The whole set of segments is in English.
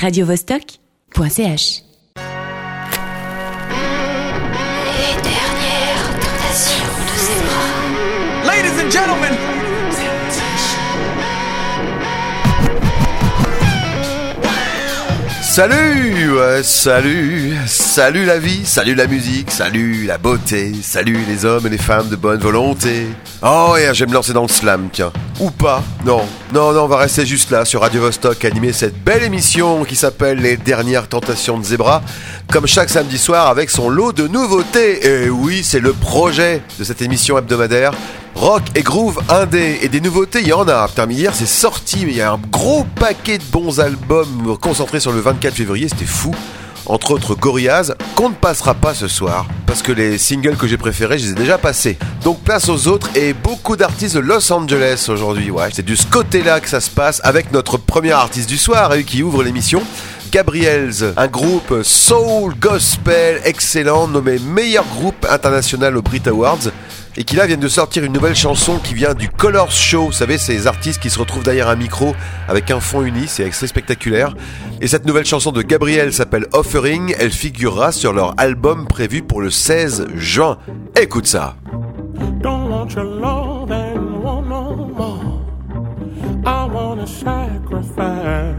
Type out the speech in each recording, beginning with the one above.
radiovostok.ch. Les dernières tentations de Zebra. Ladies and gentlemen, Salut, ouais, salut, salut la vie, salut la musique, salut la beauté, salut les hommes et les femmes de bonne volonté. Oh, et je vais me lancer dans le slam, tiens. Ou pas, non, non, non, on va rester juste là sur Radio Vostok, animer cette belle émission qui s'appelle Les Dernières Tentations de Zebra, comme chaque samedi soir avec son lot de nouveautés. Et oui, c'est le projet de cette émission hebdomadaire. Rock et groove indé et des nouveautés, il y en a. Putain, mais hier c'est sorti, mais il y a un gros paquet de bons albums concentrés sur le 24 février, c'était fou. Entre autres Gorillaz, qu'on ne passera pas ce soir, parce que les singles que j'ai préférés, je les ai déjà passés. Donc place aux autres et beaucoup d'artistes de Los Angeles aujourd'hui. Ouais, c'est du ce côté-là que ça se passe avec notre premier artiste du soir, qui ouvre l'émission. Gabriels, un groupe soul gospel excellent nommé meilleur groupe international au Brit Awards et qui là viennent de sortir une nouvelle chanson qui vient du Colors Show. Vous savez, ces artistes qui se retrouvent derrière un micro avec un fond uni, c'est assez spectaculaire. Et cette nouvelle chanson de Gabriel s'appelle Offering, elle figurera sur leur album prévu pour le 16 juin. Écoute ça. Don't want love and want no more. I sacrifice.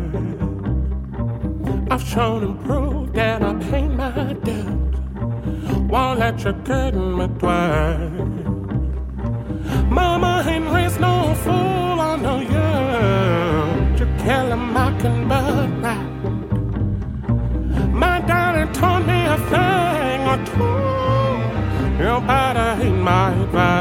I've shown and proved that I my. Won't let you get me twice. Mama Henry's no fool, I know you. You kill can but right. My daddy taught me a thing or two. You better heed my advice.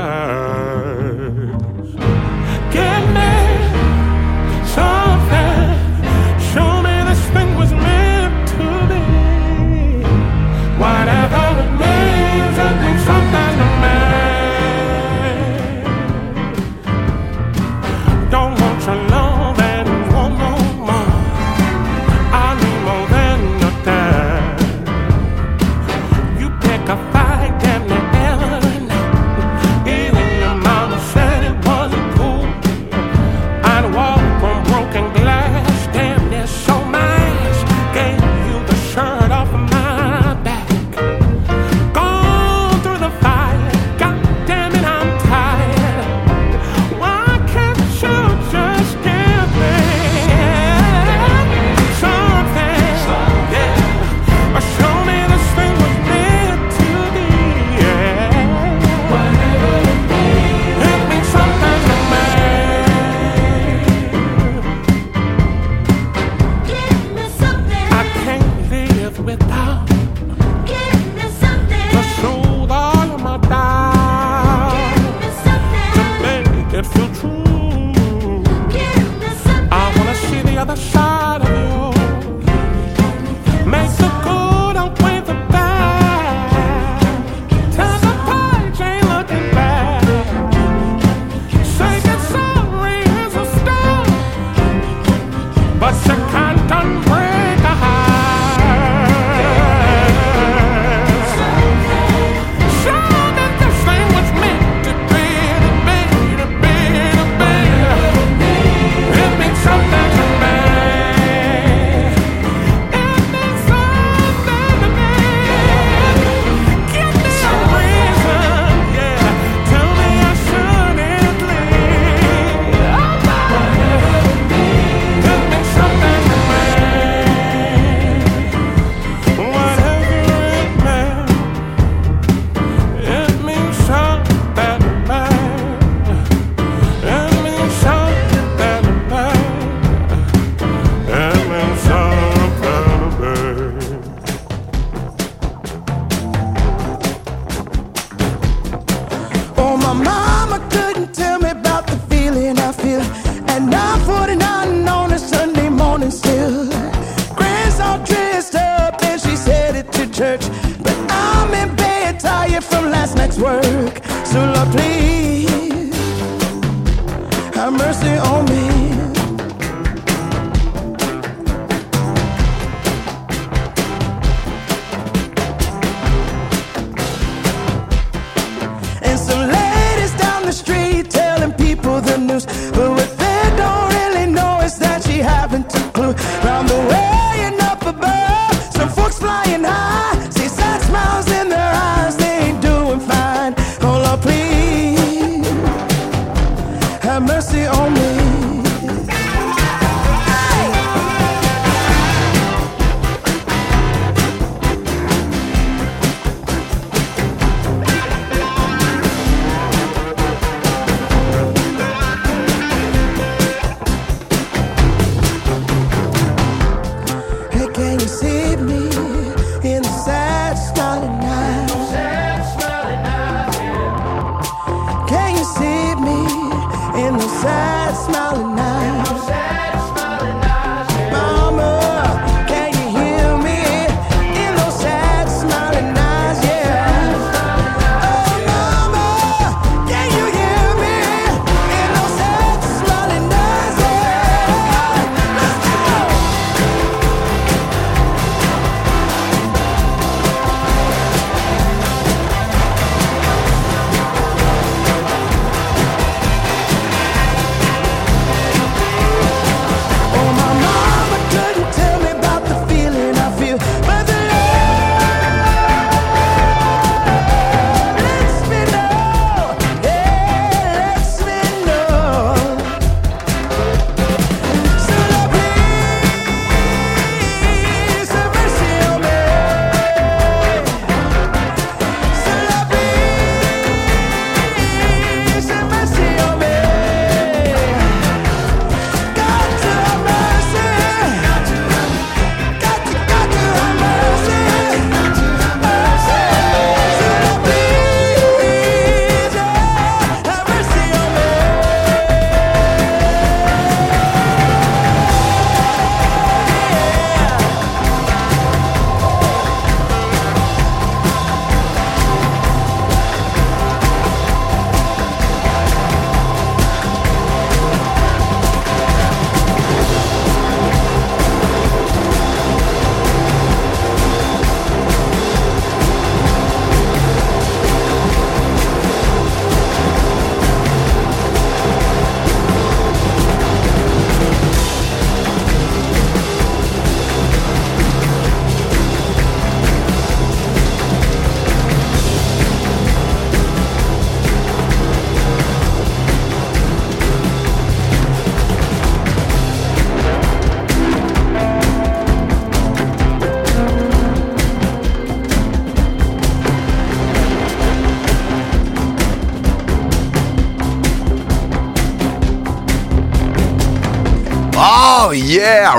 sad smiling eyes.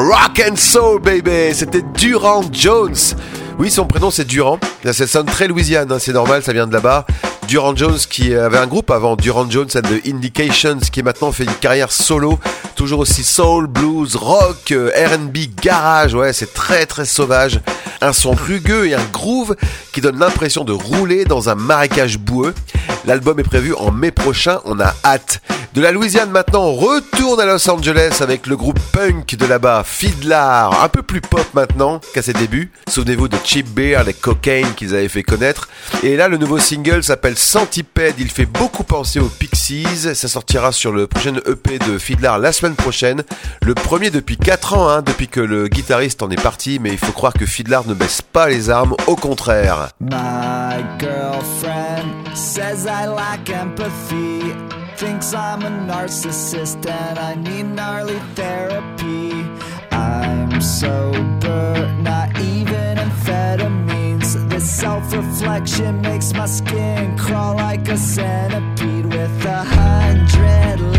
Rock and soul baby, c'était Durand Jones. Oui, son prénom c'est Durand. Là, ça sonne très Louisiane, hein, c'est normal, ça vient de là-bas. Durand Jones qui avait un groupe avant, Durand Jones and the Indications, qui maintenant fait une carrière solo, toujours aussi soul, blues, rock, euh, R&B, garage, ouais, c'est très très sauvage. Un son rugueux et un groove qui donne l'impression de rouler dans un marécage boueux. L'album est prévu en mai prochain, on a hâte. De la Louisiane maintenant, on retourne à Los Angeles avec le groupe punk de là-bas, Fiddlar, un peu plus pop maintenant qu'à ses débuts. Souvenez-vous de Cheap Beer, les Cocaine qu'ils avaient fait connaître. Et là, le nouveau single s'appelle Centipede, il fait beaucoup penser aux Pixies. Ça sortira sur le prochain EP de Fiddlar la semaine prochaine. Le premier depuis 4 ans, hein, depuis que le guitariste en est parti, mais il faut croire que Fiddlar ne baisse pas les armes, au contraire. My girlfriend says I lack empathy. Thinks I'm a narcissist and I need gnarly therapy. I'm sober, not even amphetamines. This self reflection makes my skin crawl like a centipede with a hundred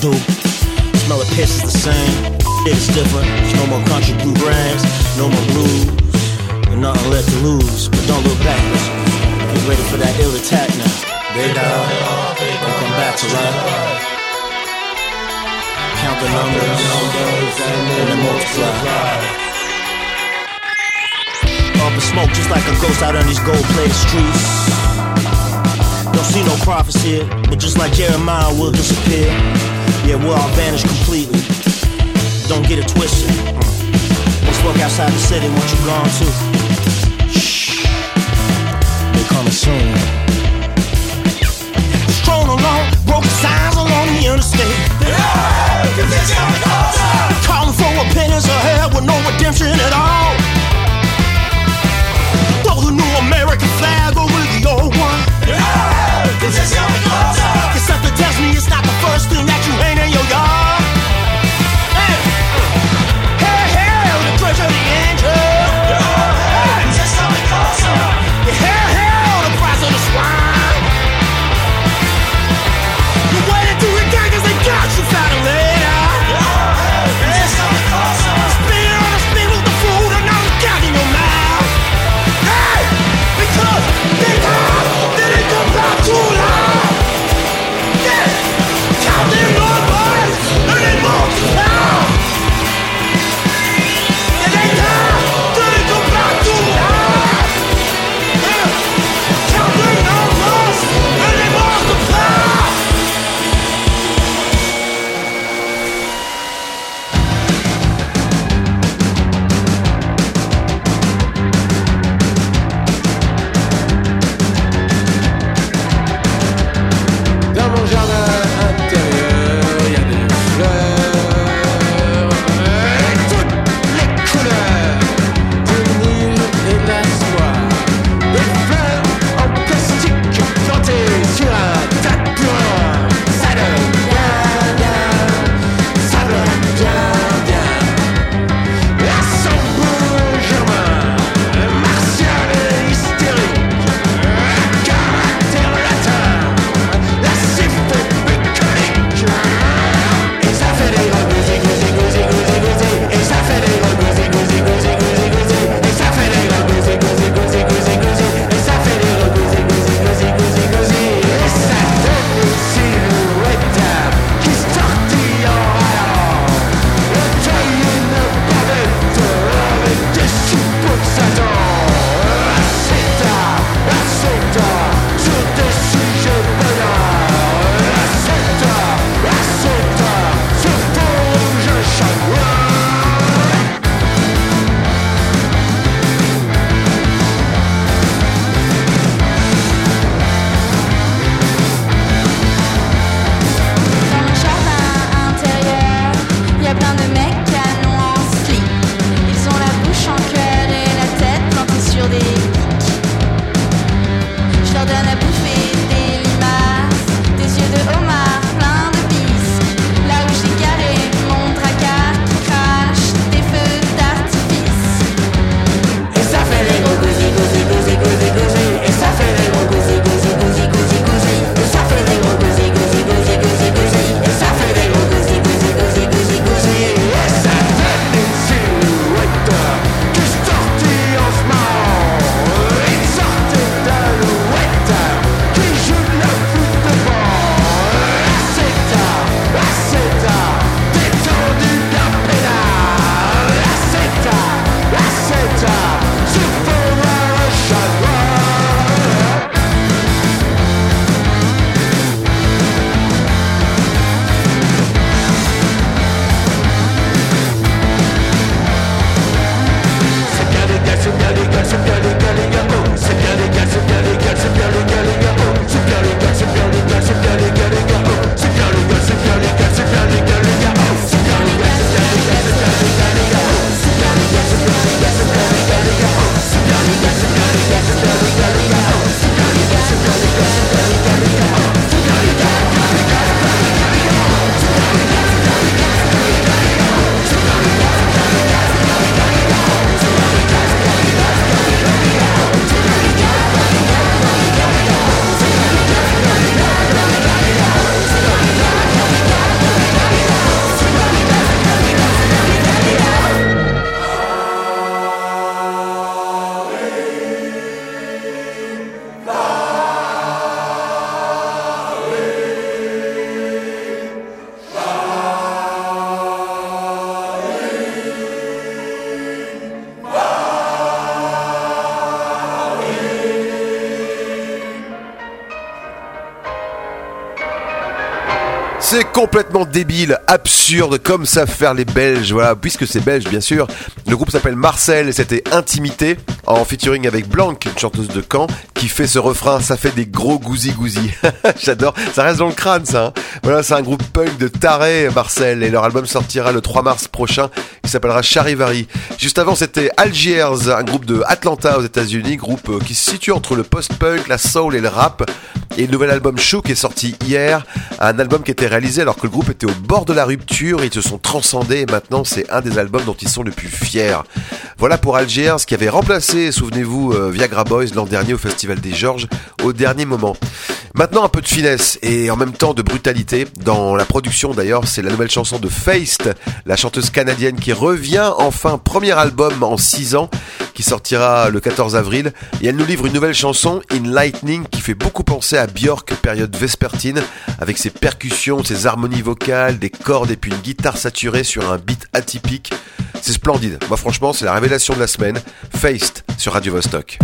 do. Smell of piss is the same, Shit is different. There's no more country bluegrass, no more blues, and nothing left to lose. But don't look back, get ready for that ill attack now. They down, don't come back to life. Count the numbers, and then multiply. Up in smoke just like a ghost out on these gold-plated streets. Don't see no prophets here, but just like Jeremiah, we'll disappear. Yeah, we'll all vanish completely. Don't get it twisted. Hmm. Let's walk outside the city, what you're gone to? Shh. they're coming soon. Strolling along, broken signs along the interstate. Calling for opinions hell with no redemption at all. Throw the new American flag over the old one. Cause something tells me it's not the first thing that you hang in your complètement débile, absurde, comme savent faire les Belges. Voilà, puisque c'est belge, bien sûr. Le groupe s'appelle Marcel et c'était Intimité, en featuring avec Blanc, une chanteuse de Caen, qui fait ce refrain. Ça fait des gros gousi gousi. J'adore. Ça reste dans le crâne, ça. hein. Voilà, c'est un groupe punk de taré, Marcel, et leur album sortira le 3 mars prochain. Il s'appellera Charivari. Juste avant, c'était Algiers, un groupe de Atlanta aux États-Unis, groupe euh, qui se situe entre le post-punk, la soul et le rap. Et le nouvel album Shook est sorti hier, un album qui était réalisé alors que le groupe était au bord de la rupture, ils se sont transcendés et maintenant c'est un des albums dont ils sont le plus fiers. Voilà pour Algiers qui avait remplacé, souvenez-vous, euh, Viagra Boys l'an dernier au Festival des Georges au dernier moment. Maintenant un peu de finesse et en même temps de brutalité. Dans la production d'ailleurs, c'est la nouvelle chanson de Feist, la chanteuse canadienne qui revient enfin, premier album en 6 ans, qui sortira le 14 avril. Et elle nous livre une nouvelle chanson, In Lightning, qui fait beaucoup penser à Björk, période vespertine, avec ses percussions, ses harmonies vocales, des cordes et puis une guitare saturée sur un beat atypique. C'est splendide. Moi franchement, c'est la révélation de la semaine. Feist sur Radio Vostok.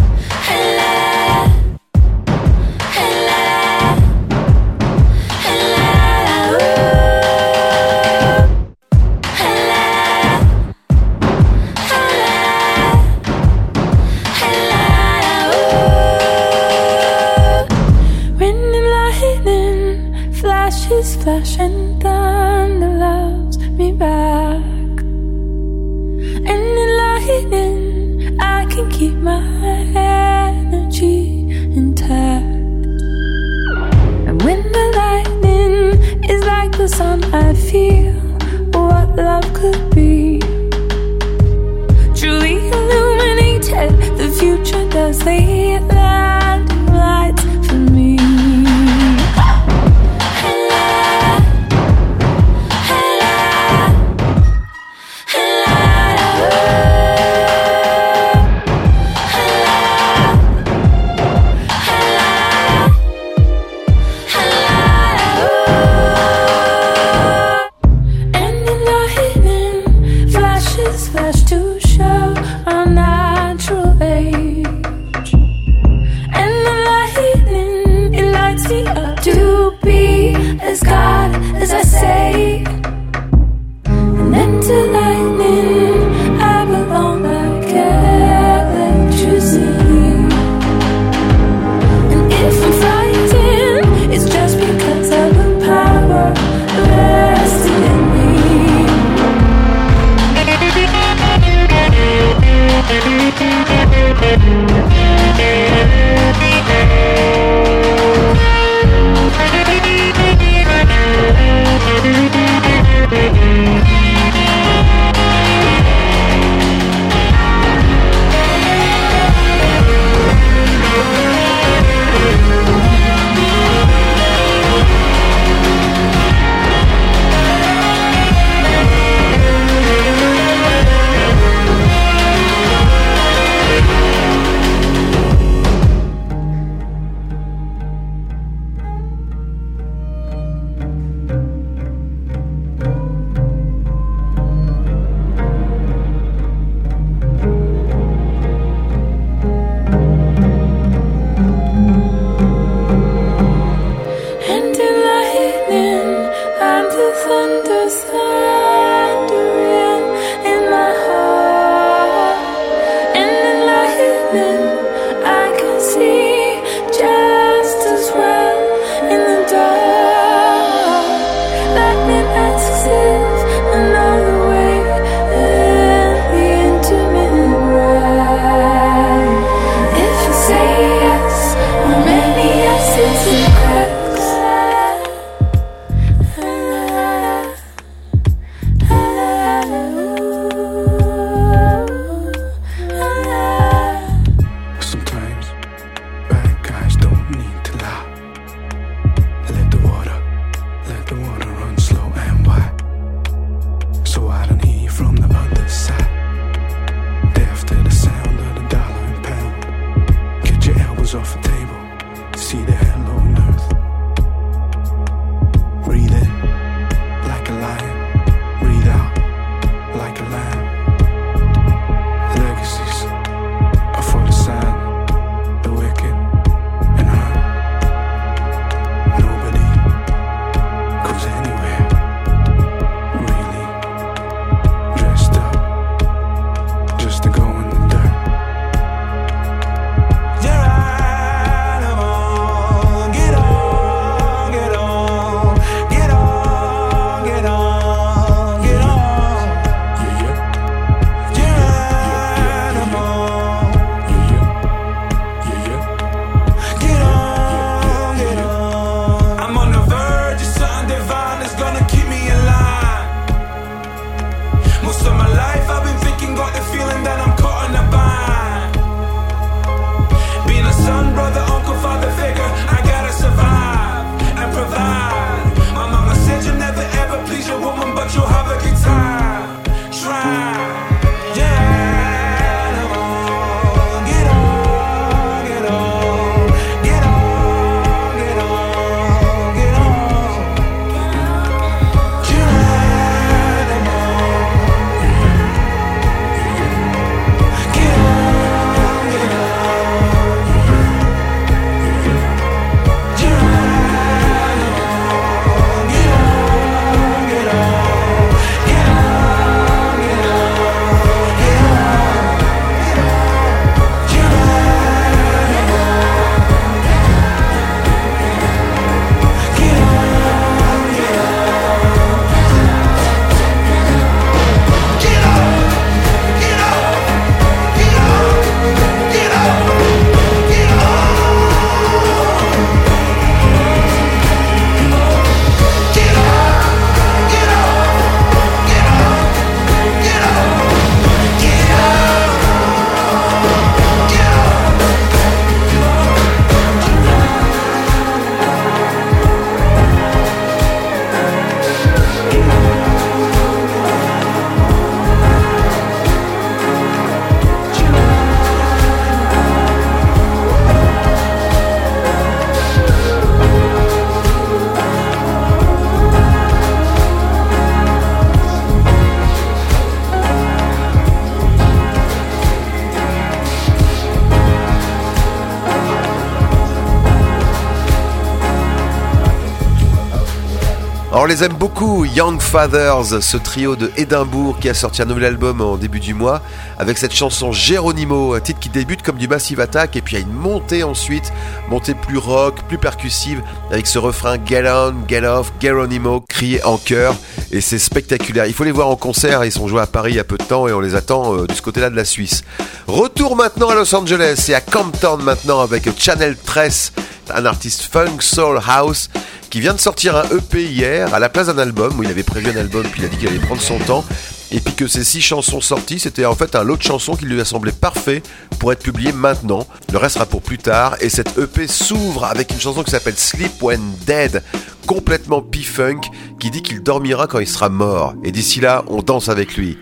Les aime beaucoup, Young Fathers, ce trio de Édimbourg qui a sorti un nouvel album en début du mois, avec cette chanson Geronimo, un titre qui débute comme du Massive Attack, et puis il y a une montée ensuite, montée plus rock, plus percussive, avec ce refrain Get on, get off, Geronimo, crié en chœur, et c'est spectaculaire. Il faut les voir en concert, ils sont joués à Paris il y a peu de temps, et on les attend euh, de ce côté-là de la Suisse. Retour maintenant à Los Angeles, et à Camptown maintenant, avec Channel 13, un artiste funk soul house qui vient de sortir un EP hier à la place d'un album où il avait prévu un album puis il a dit qu'il allait prendre son temps et puis que ces six chansons sorties c'était en fait un lot de chansons qui lui a semblé parfait pour être publié maintenant. Le reste sera pour plus tard et cette EP s'ouvre avec une chanson qui s'appelle Sleep When Dead complètement P-Funk qui dit qu'il dormira quand il sera mort et d'ici là on danse avec lui.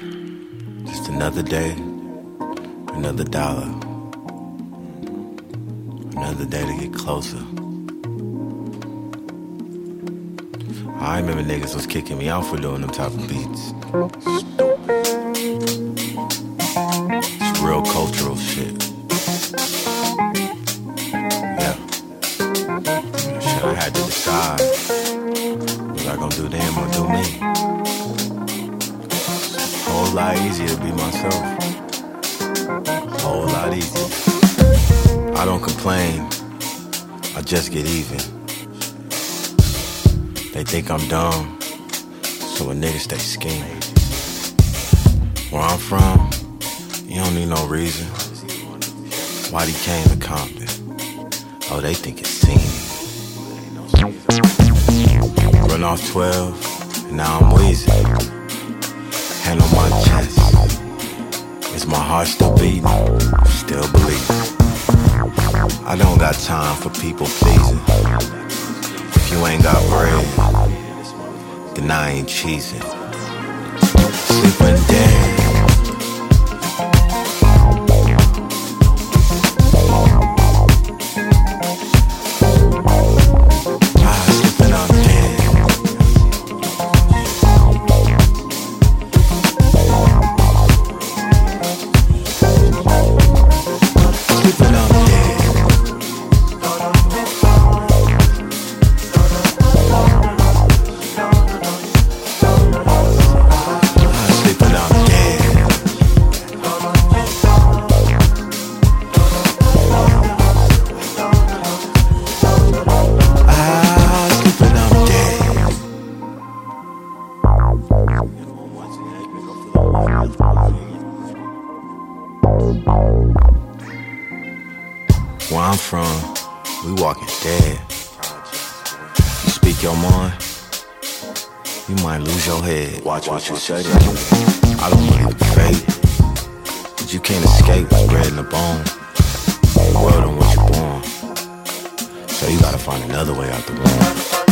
Just another day, another dollar, another day to get closer. I remember niggas was kicking me out for doing them type of beats. It's real cultural shit. Yeah. Shit, I had to decide. Was I gonna do them or do me? Whole lot easier to be myself. Whole lot easier. I don't complain. I just get even. They think I'm dumb, so a nigga stay scheming. Where I'm from, you don't need no reason. Why he came to Compton? Oh, they think it's team. Run off 12, and now I'm wheezing. Hand on my chest. Is my heart still beating? Still believing. I don't got time for people pleasing. You ain't got bread, then I ain't cheesing. Sleeping dead. Ah, what you say. I don't believe in fate, but you can't escape what's bred in the bone. The world in which you're born, so you gotta find another way out the womb.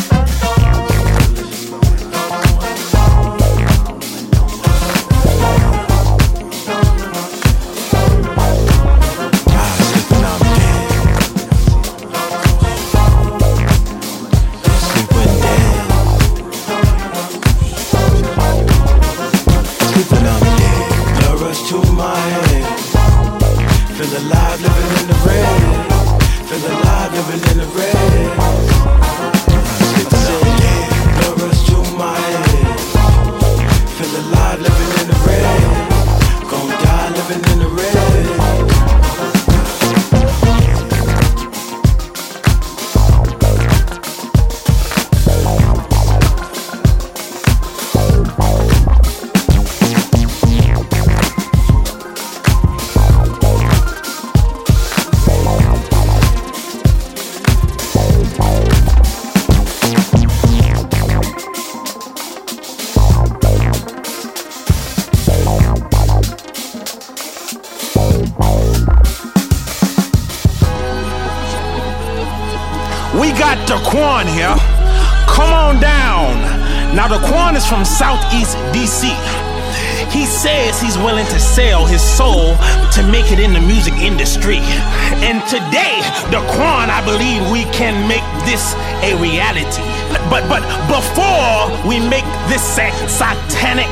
And today, the Daquan, I believe we can make this a reality. But but before we make this sa- satanic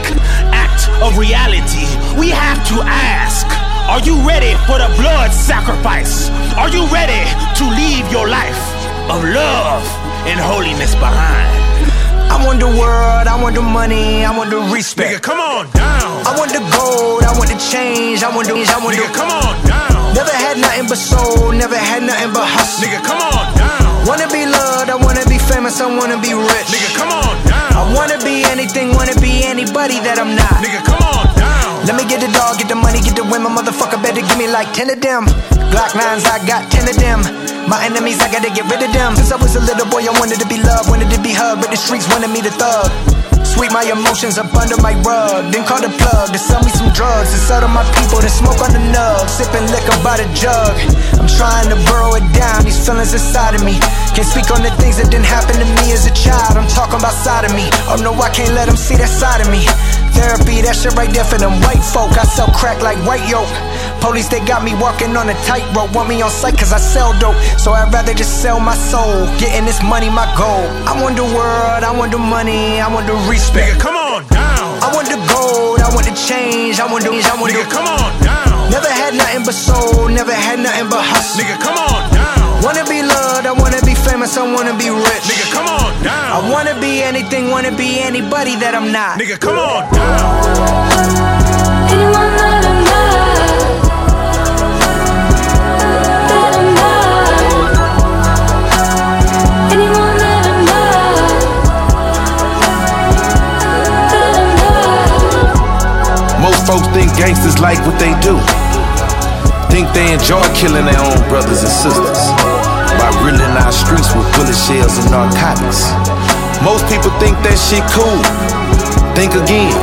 act of reality, we have to ask Are you ready for the blood sacrifice? Are you ready to leave your life of love and holiness behind? I want the world, I want the money, I want the respect. Nigga, come on down. I want the gold, I want the change, I want the, I want Nigga, the. come on down. Never had nothing but soul, never had nothing but hustle. Nigga, come on down. Wanna be loved, I wanna be famous, I wanna be rich. Nigga, come on down. I wanna be anything, wanna be anybody that I'm not. Nigga, come on down. Let me get the dog, get the money, get the women, motherfucker better give me like 10 of them. Glock nines, I got 10 of them. My enemies, I gotta get rid of them. Since I was a little boy, I wanted to be loved, wanted to be hugged, but the streets wanted me to thug. Sweep my emotions up under my rug, then call the plug to sell me some drugs. To settle my people, to smoke on the nug, sipping liquor by the jug. I'm trying to burrow it down, these feelings inside of me. Can't speak on the things that didn't happen to me as a child. I'm talking about side of me. Oh no, I can't let them see that side of me. Therapy, that shit right there for them white folk. I sell crack like white yolk. Police, they got me walking on a tightrope. Want me on sight cause I sell dope. So I'd rather just sell my soul. Getting this money, my goal. I want the world, I want the money, I want the respect. Nigga, come on down. I want the gold, I want the change, I want the, I want Nigga, the. come on down. Never had nothing but soul, never had nothing but hustle. Nigga, come on down. Wanna be loved, I wanna be famous, I wanna be rich. Nigga, come on down. I wanna be anything, wanna be anybody that I'm not. Nigga, come on down. Anyone folks think gangsters like what they do. Think they enjoy killing their own brothers and sisters by riddling our streets with bullet shells and narcotics. Most people think that shit cool. Think again.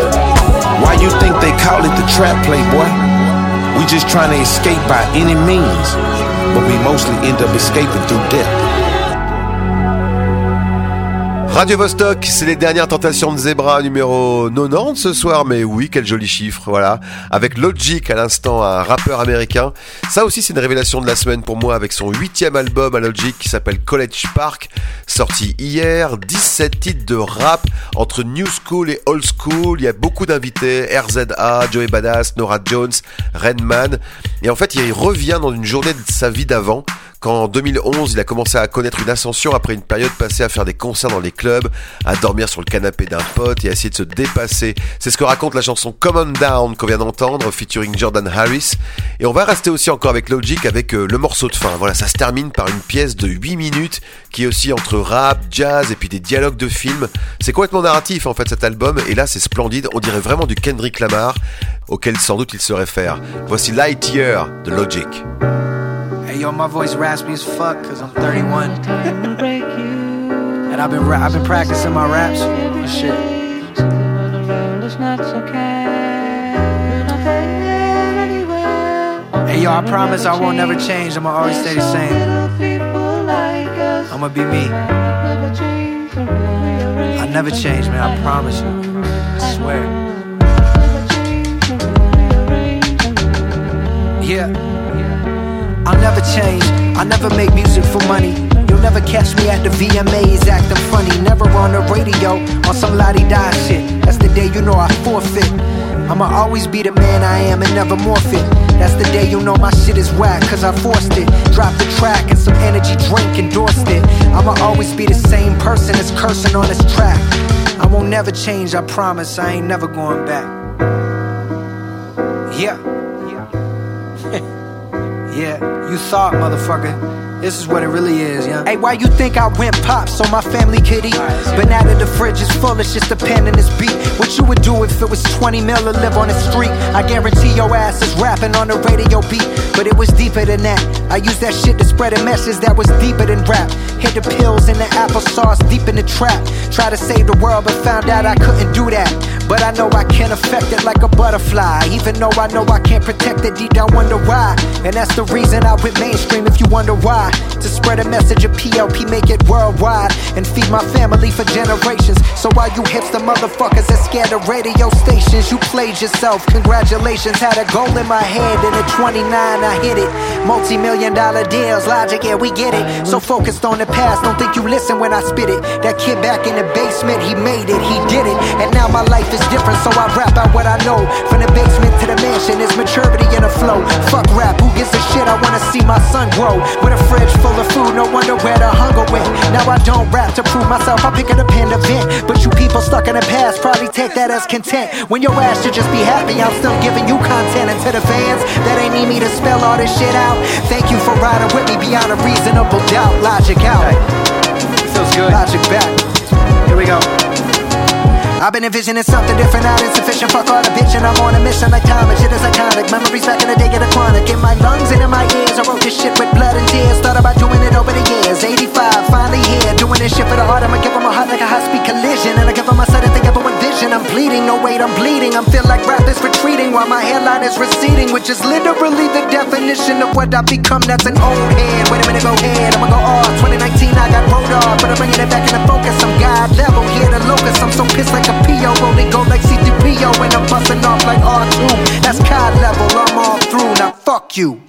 Why you think they call it the trap, play, boy? We just trying to escape by any means, but we mostly end up escaping through death. Radio Vostok, c'est les dernières tentations de Zebra numéro 90 ce soir, mais oui, quel joli chiffre, voilà. Avec Logic à l'instant, un rappeur américain. Ça aussi, c'est une révélation de la semaine pour moi avec son huitième album à Logic qui s'appelle College Park, sorti hier. 17 titres de rap entre New School et Old School. Il y a beaucoup d'invités, RZA, Joey Badass, Nora Jones, Redman. Et en fait, il revient dans une journée de sa vie d'avant quand en 2011 il a commencé à connaître une ascension après une période passée à faire des concerts dans les clubs, à dormir sur le canapé d'un pote et à essayer de se dépasser. C'est ce que raconte la chanson Come On Down qu'on vient d'entendre, featuring Jordan Harris. Et on va rester aussi encore avec Logic avec euh, le morceau de fin. Voilà, ça se termine par une pièce de 8 minutes qui est aussi entre rap, jazz et puis des dialogues de films. C'est complètement narratif en fait cet album et là c'est splendide, on dirait vraiment du Kendrick Lamar auquel sans doute il se réfère. Voici Lightyear de Logic. Yo, my voice raspy as fuck cause I'm 31. and I've been ra- I've been practicing my raps and shit. Hey yo, I promise I won't never change. I'ma always stay the same. I'ma be me. I never change, man. I promise you. I swear. Yeah. I'll never change. I never make music for money. You'll never catch me at the VMAs acting funny. Never on the radio on some lottie die shit. That's the day you know I forfeit. I'ma always be the man I am and never morph it. That's the day you know my shit is whack, cause I forced it. Dropped the track and some energy drink endorsed it. I'ma always be the same person that's cursing on this track. I won't never change, I promise. I ain't never going back. Yeah. Yeah, you thought, motherfucker. This is what it really is, yeah. Hey, why you think I went pop so my family could eat? But now that the fridge is full, it's just a pen and this beat. What you would do if it was 20 mil to live on the street? I guarantee your ass is rapping on the radio beat. But it was deeper than that. I used that shit to spread a message that was deeper than rap. Hit the pills and the applesauce deep in the trap. Try to save the world, but found out I couldn't do that. But I know I can affect it like a butterfly. Even though I know I can't protect it, deep down wonder why. And that's the reason I went mainstream if you wonder why. To spread a message of PLP, make it worldwide. And feed my family for generations. So while you hipster motherfuckers that scared of radio stations, you played yourself. Congratulations, had a goal in my head. And at 29, I hit it. Multi million dollar deals, logic, yeah, we get it. So focused on the past, don't think you listen when I spit it. That kid back in the basement, he made it, he did it. And now my life is different, so I rap out what I know. From the basement to the mansion, there's maturity in the flow. Fuck rap, who gives a shit shit, I wanna see my son grow. With a fridge full of food, no wonder where the hunger went. Now I don't rap to prove myself, I pick up a pen to vent. But you people stuck in the past probably take that as content. When your ass should just be happy, I'm still giving you content. And to the fans that ain't need me to spell all this shit out, thank you for riding with me beyond a reasonable doubt. Logic out. Feels good. Logic back. Here we go. I've been envisioning something different, not insufficient. Fuck all the bitching, I'm on a mission like time. Shit is iconic. Memories back in the day get a chronic. In my lungs and in my ears, I wrote this shit with blood and tears. Thought about doing it over the years. 85, finally here. Doing this shit for the heart. I'ma give 'em a heart like a high speed collision. And I give 'em a sudden thing ever vision. I'm bleeding, no wait, I'm bleeding. I'm feel like rap is retreating while my hairline is receding, which is literally the definition of what I've become. That's an old head. Wait a minute, go ahead. I'ma go off. 2019, I got rolled off, but I'm bringing it back into focus. I'm God level here, the locust. I'm so pissed like PO, rolling go like C3PO, and I'm busting off like R2. That's COD level. I'm all through. Now fuck you.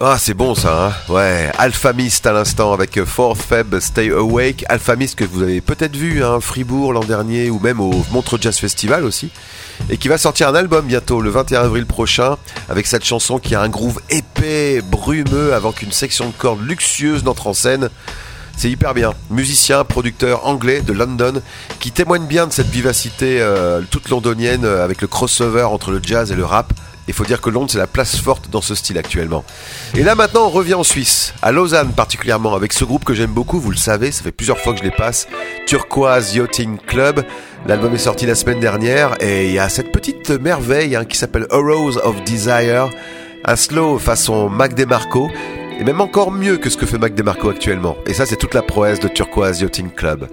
Ah, c'est bon ça, hein Ouais, Alphamist à l'instant avec Fourth Feb Stay Awake. Alphamist que vous avez peut-être vu à hein, Fribourg l'an dernier ou même au Montreux Jazz Festival aussi. Et qui va sortir un album bientôt, le 21 avril prochain, avec cette chanson qui a un groove épais, brumeux, avant qu'une section de cordes luxueuse n'entre en scène. C'est hyper bien. Musicien, producteur anglais de London, qui témoigne bien de cette vivacité euh, toute londonienne euh, avec le crossover entre le jazz et le rap. Il faut dire que Londres, c'est la place forte dans ce style actuellement. Et là, maintenant, on revient en Suisse, à Lausanne particulièrement, avec ce groupe que j'aime beaucoup, vous le savez, ça fait plusieurs fois que je les passe, Turquoise Yachting Club. L'album est sorti la semaine dernière, et il y a cette petite merveille hein, qui s'appelle A Rose of Desire, un slow façon Mac DeMarco, et même encore mieux que ce que fait Mac DeMarco actuellement. Et ça, c'est toute la prouesse de Turquoise Yachting Club.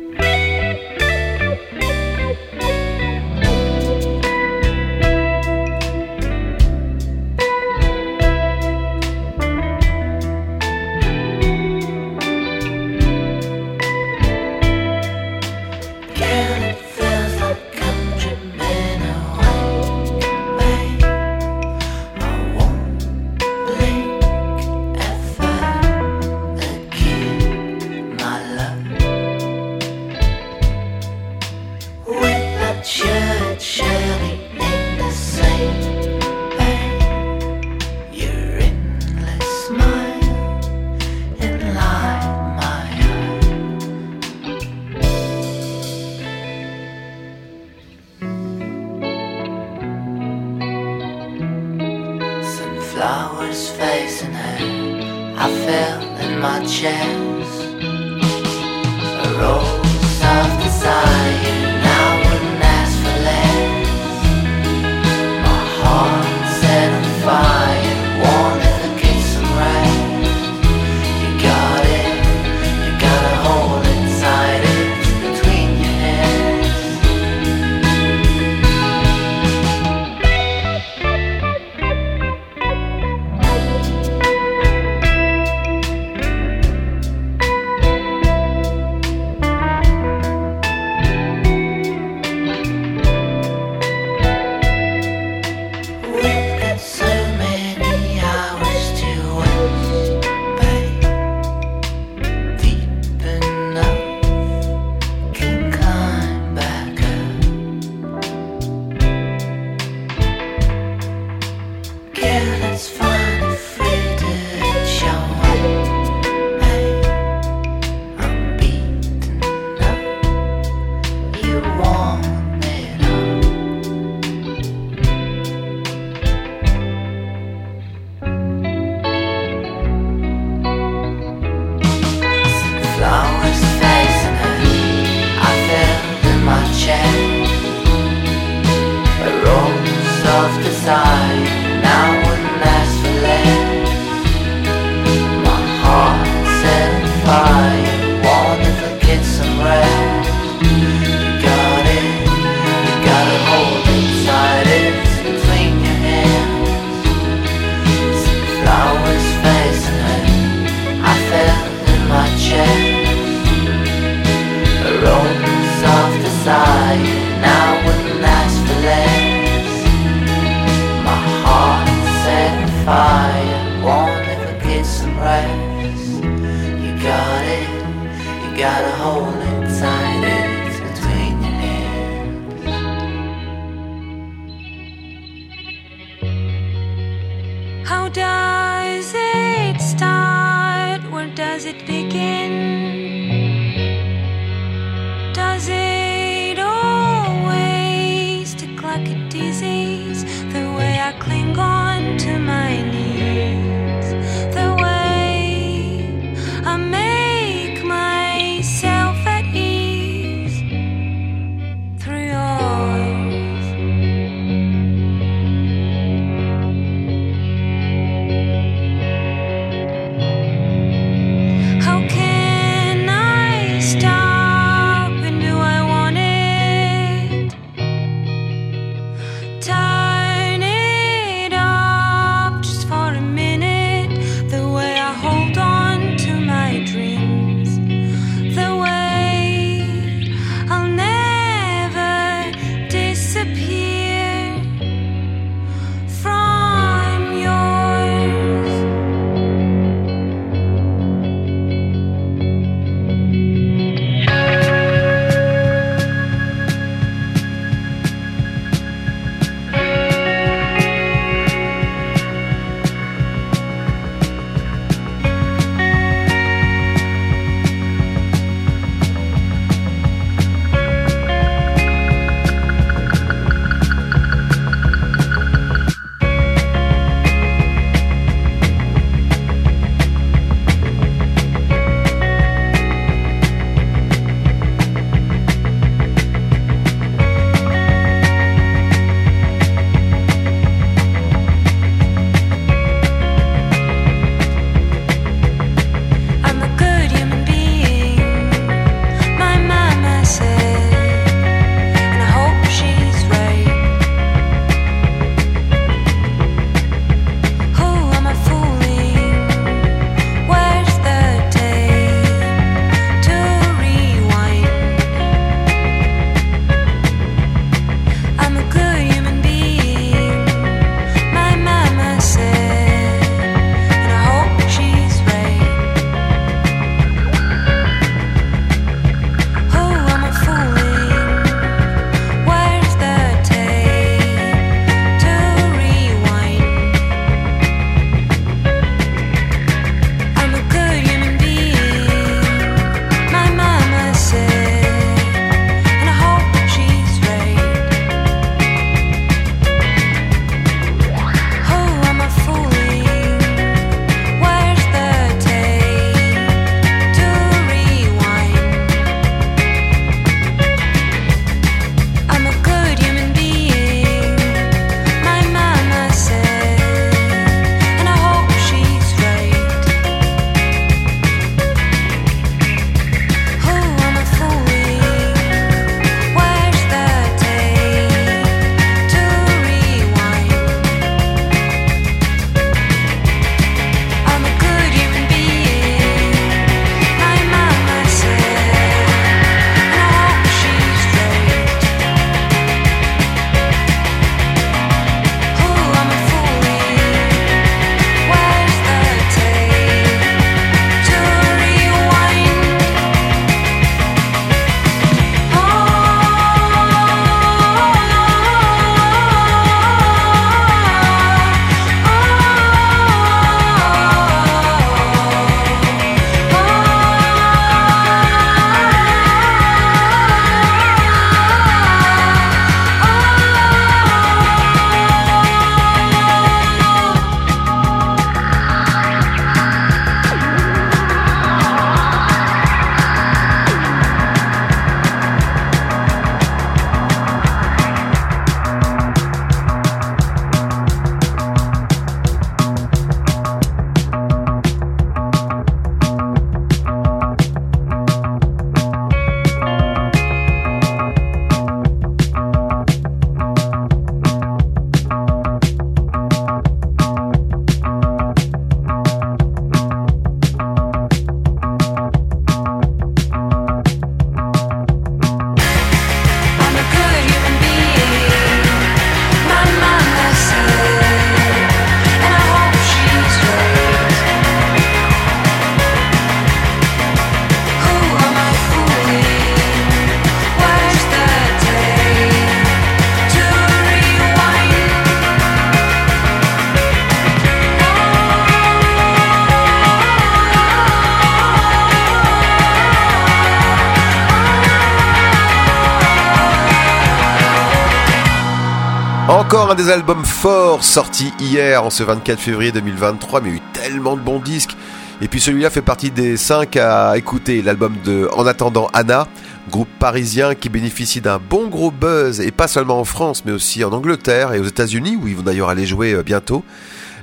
Encore un des albums forts sortis hier en ce 24 février 2023, mais il y a eu tellement de bons disques. Et puis celui-là fait partie des 5 à écouter, l'album de En attendant Anna, groupe parisien qui bénéficie d'un bon gros buzz, et pas seulement en France, mais aussi en Angleterre et aux États-Unis, où ils vont d'ailleurs aller jouer euh, bientôt.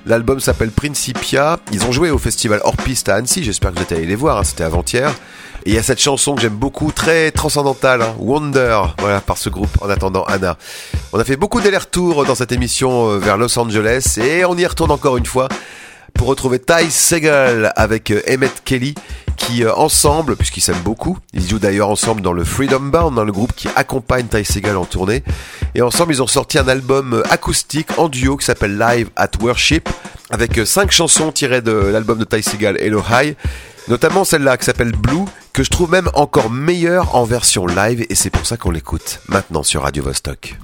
L'album s'appelle Principia. Ils ont joué au festival Hors Piste à Annecy. J'espère que vous êtes allé les voir. hein, C'était avant-hier. Et il y a cette chanson que j'aime beaucoup, très transcendantale, hein, Wonder, voilà, par ce groupe en attendant Anna. On a fait beaucoup d'allers-retours dans cette émission euh, vers Los Angeles et on y retourne encore une fois pour retrouver Ty Segal avec euh, Emmett Kelly qui euh, ensemble, puisqu'ils s'aiment beaucoup, ils jouent d'ailleurs ensemble dans le Freedom Bound, dans le groupe qui accompagne Ty Segal en tournée, et ensemble ils ont sorti un album acoustique en duo qui s'appelle Live at Worship, avec cinq chansons tirées de l'album de Ty Segal Hello High, notamment celle-là qui s'appelle Blue, que je trouve même encore meilleure en version live, et c'est pour ça qu'on l'écoute maintenant sur Radio Vostok.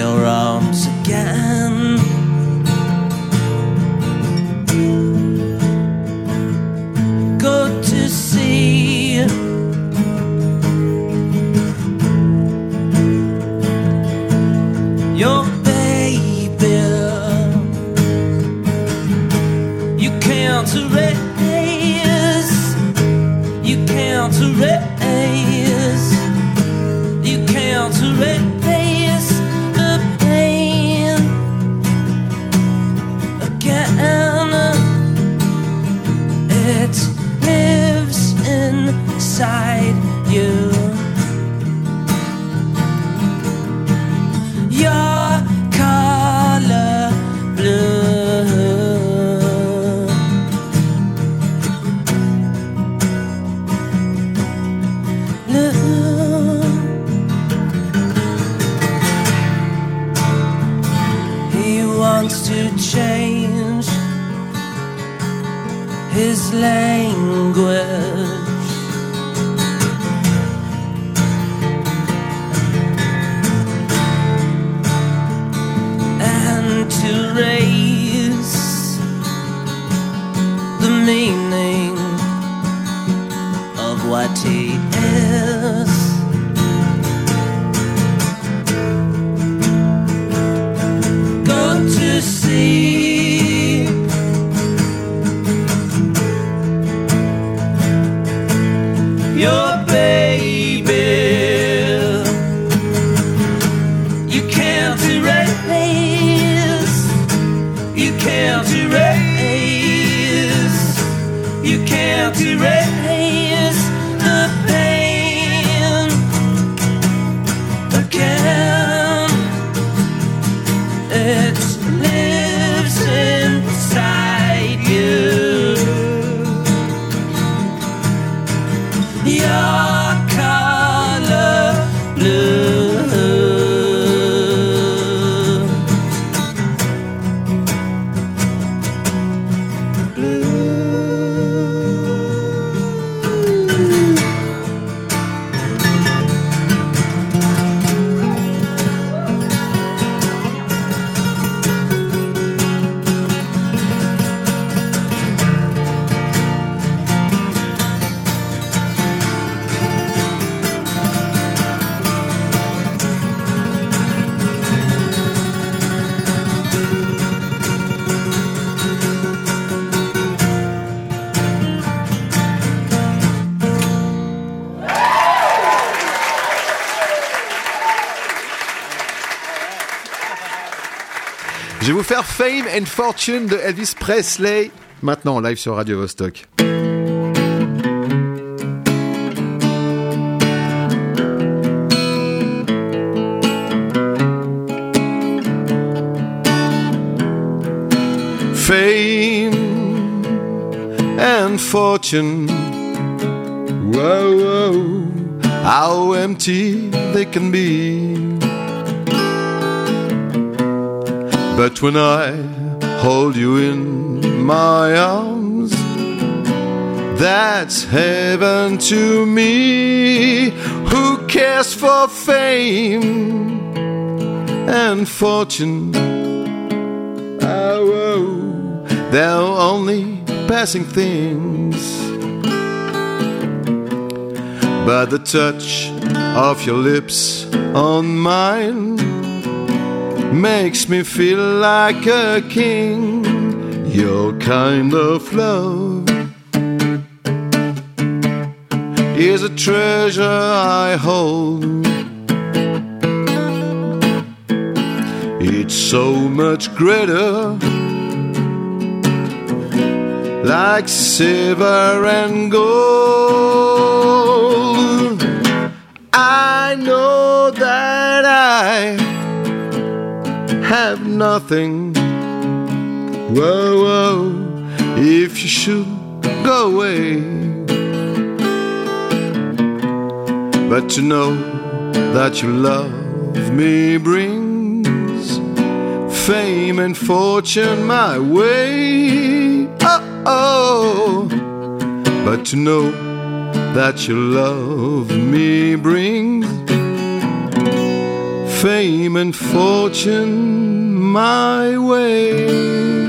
Your arms again. Go to see your baby. You can't erase. You can't erase. You can't erase inside you. Your color blue. Blue. He wants to change his language. Je vais vous faire Fame and Fortune de Elvis Presley. Maintenant, en live sur Radio Vostok. Fame and fortune. Whoa, whoa, how empty they can be. But when I hold you in my arms, That's heaven to me. Who cares for fame and fortune? Oh, oh, they're only passing things. But the touch of your lips on mine makes me feel like a king. Your kind of love is a treasure I hold. It's so much greater, like silver and gold. I know have nothing. Whoa, whoa, if you should go away. But to know that you love me brings fame and fortune my way. Oh, oh. But to know that you love me brings fame and fortune my way.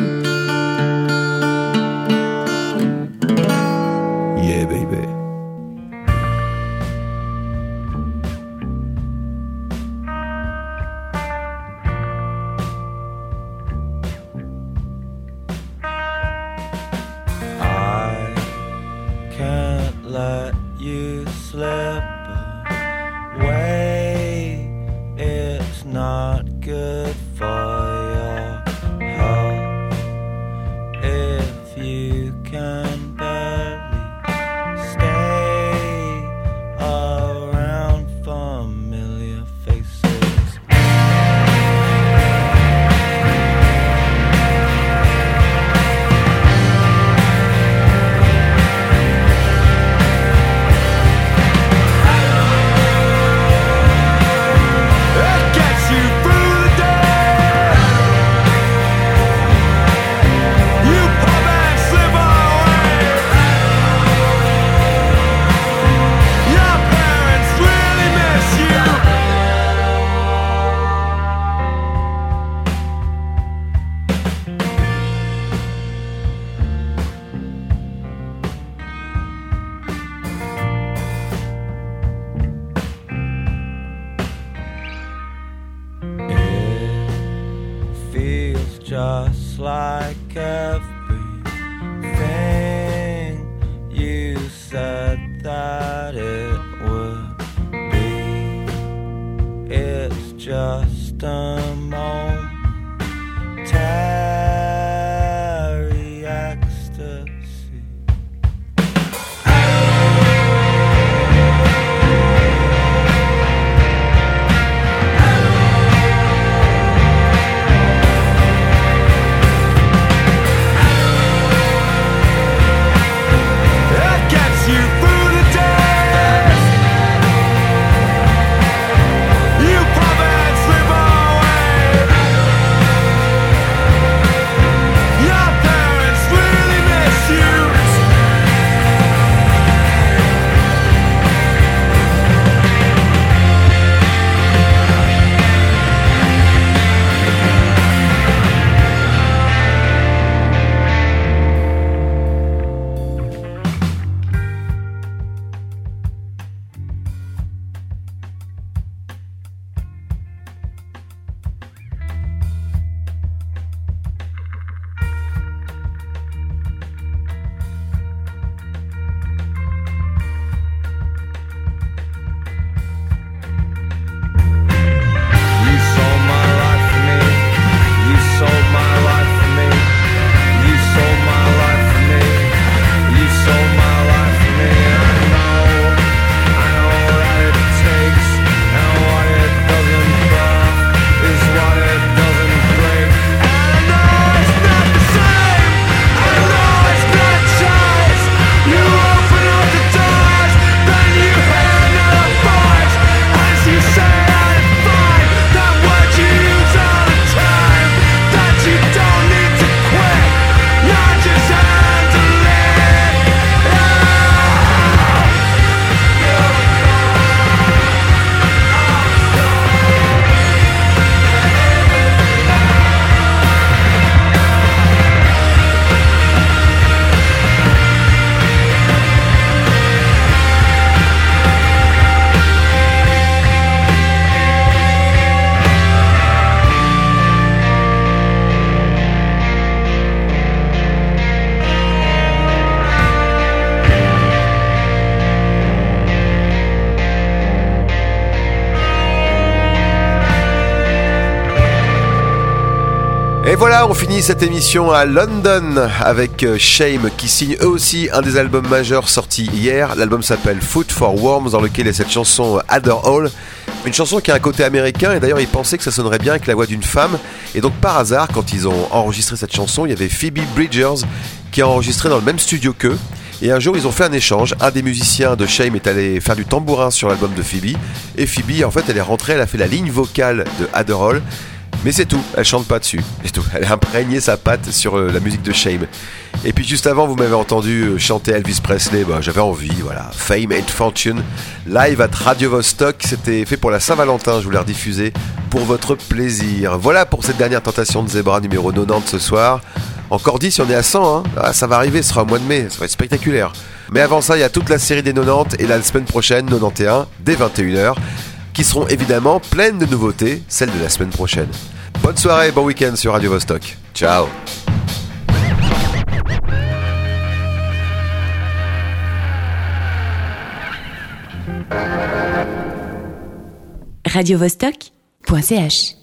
Et voilà, on finit cette émission à London avec euh, Shame qui signe eux aussi un des albums majeurs sortis hier. L'album s'appelle Food for Worms dans lequel est cette chanson euh, Adder Hall. Une chanson qui a un côté américain et d'ailleurs ils pensaient que ça sonnerait bien avec la voix d'une femme. Et donc par hasard, quand ils ont enregistré cette chanson, il y avait Phoebe Bridgers qui a enregistré dans le même studio qu'eux. Et un jour, ils ont fait un échange. Un des musiciens de Shame est allé faire du tambourin sur l'album de Phoebe. Et Phoebe, en fait, elle est rentrée, elle a fait la ligne vocale de Adderall. Mais c'est tout, elle chante pas dessus. C'est tout. Elle a imprégné sa patte sur euh, la musique de Shame. Et puis juste avant, vous m'avez entendu euh, chanter Elvis Presley. Bah, J'avais envie, voilà. Fame and Fortune, live at Radio Vostok. C'était fait pour la Saint-Valentin. Je voulais rediffuser pour votre plaisir. Voilà pour cette dernière tentation de Zebra numéro 90 ce soir. Encore 10 si on est à 100, hein. Ah, ça va arriver, ce sera au mois de mai, ça va être spectaculaire. Mais avant ça, il y a toute la série des 90 et la semaine prochaine, 91, dès 21h, qui seront évidemment pleines de nouveautés, celles de la semaine prochaine. Bonne soirée, bon week-end sur Radio Vostok. Ciao radiovostok.ch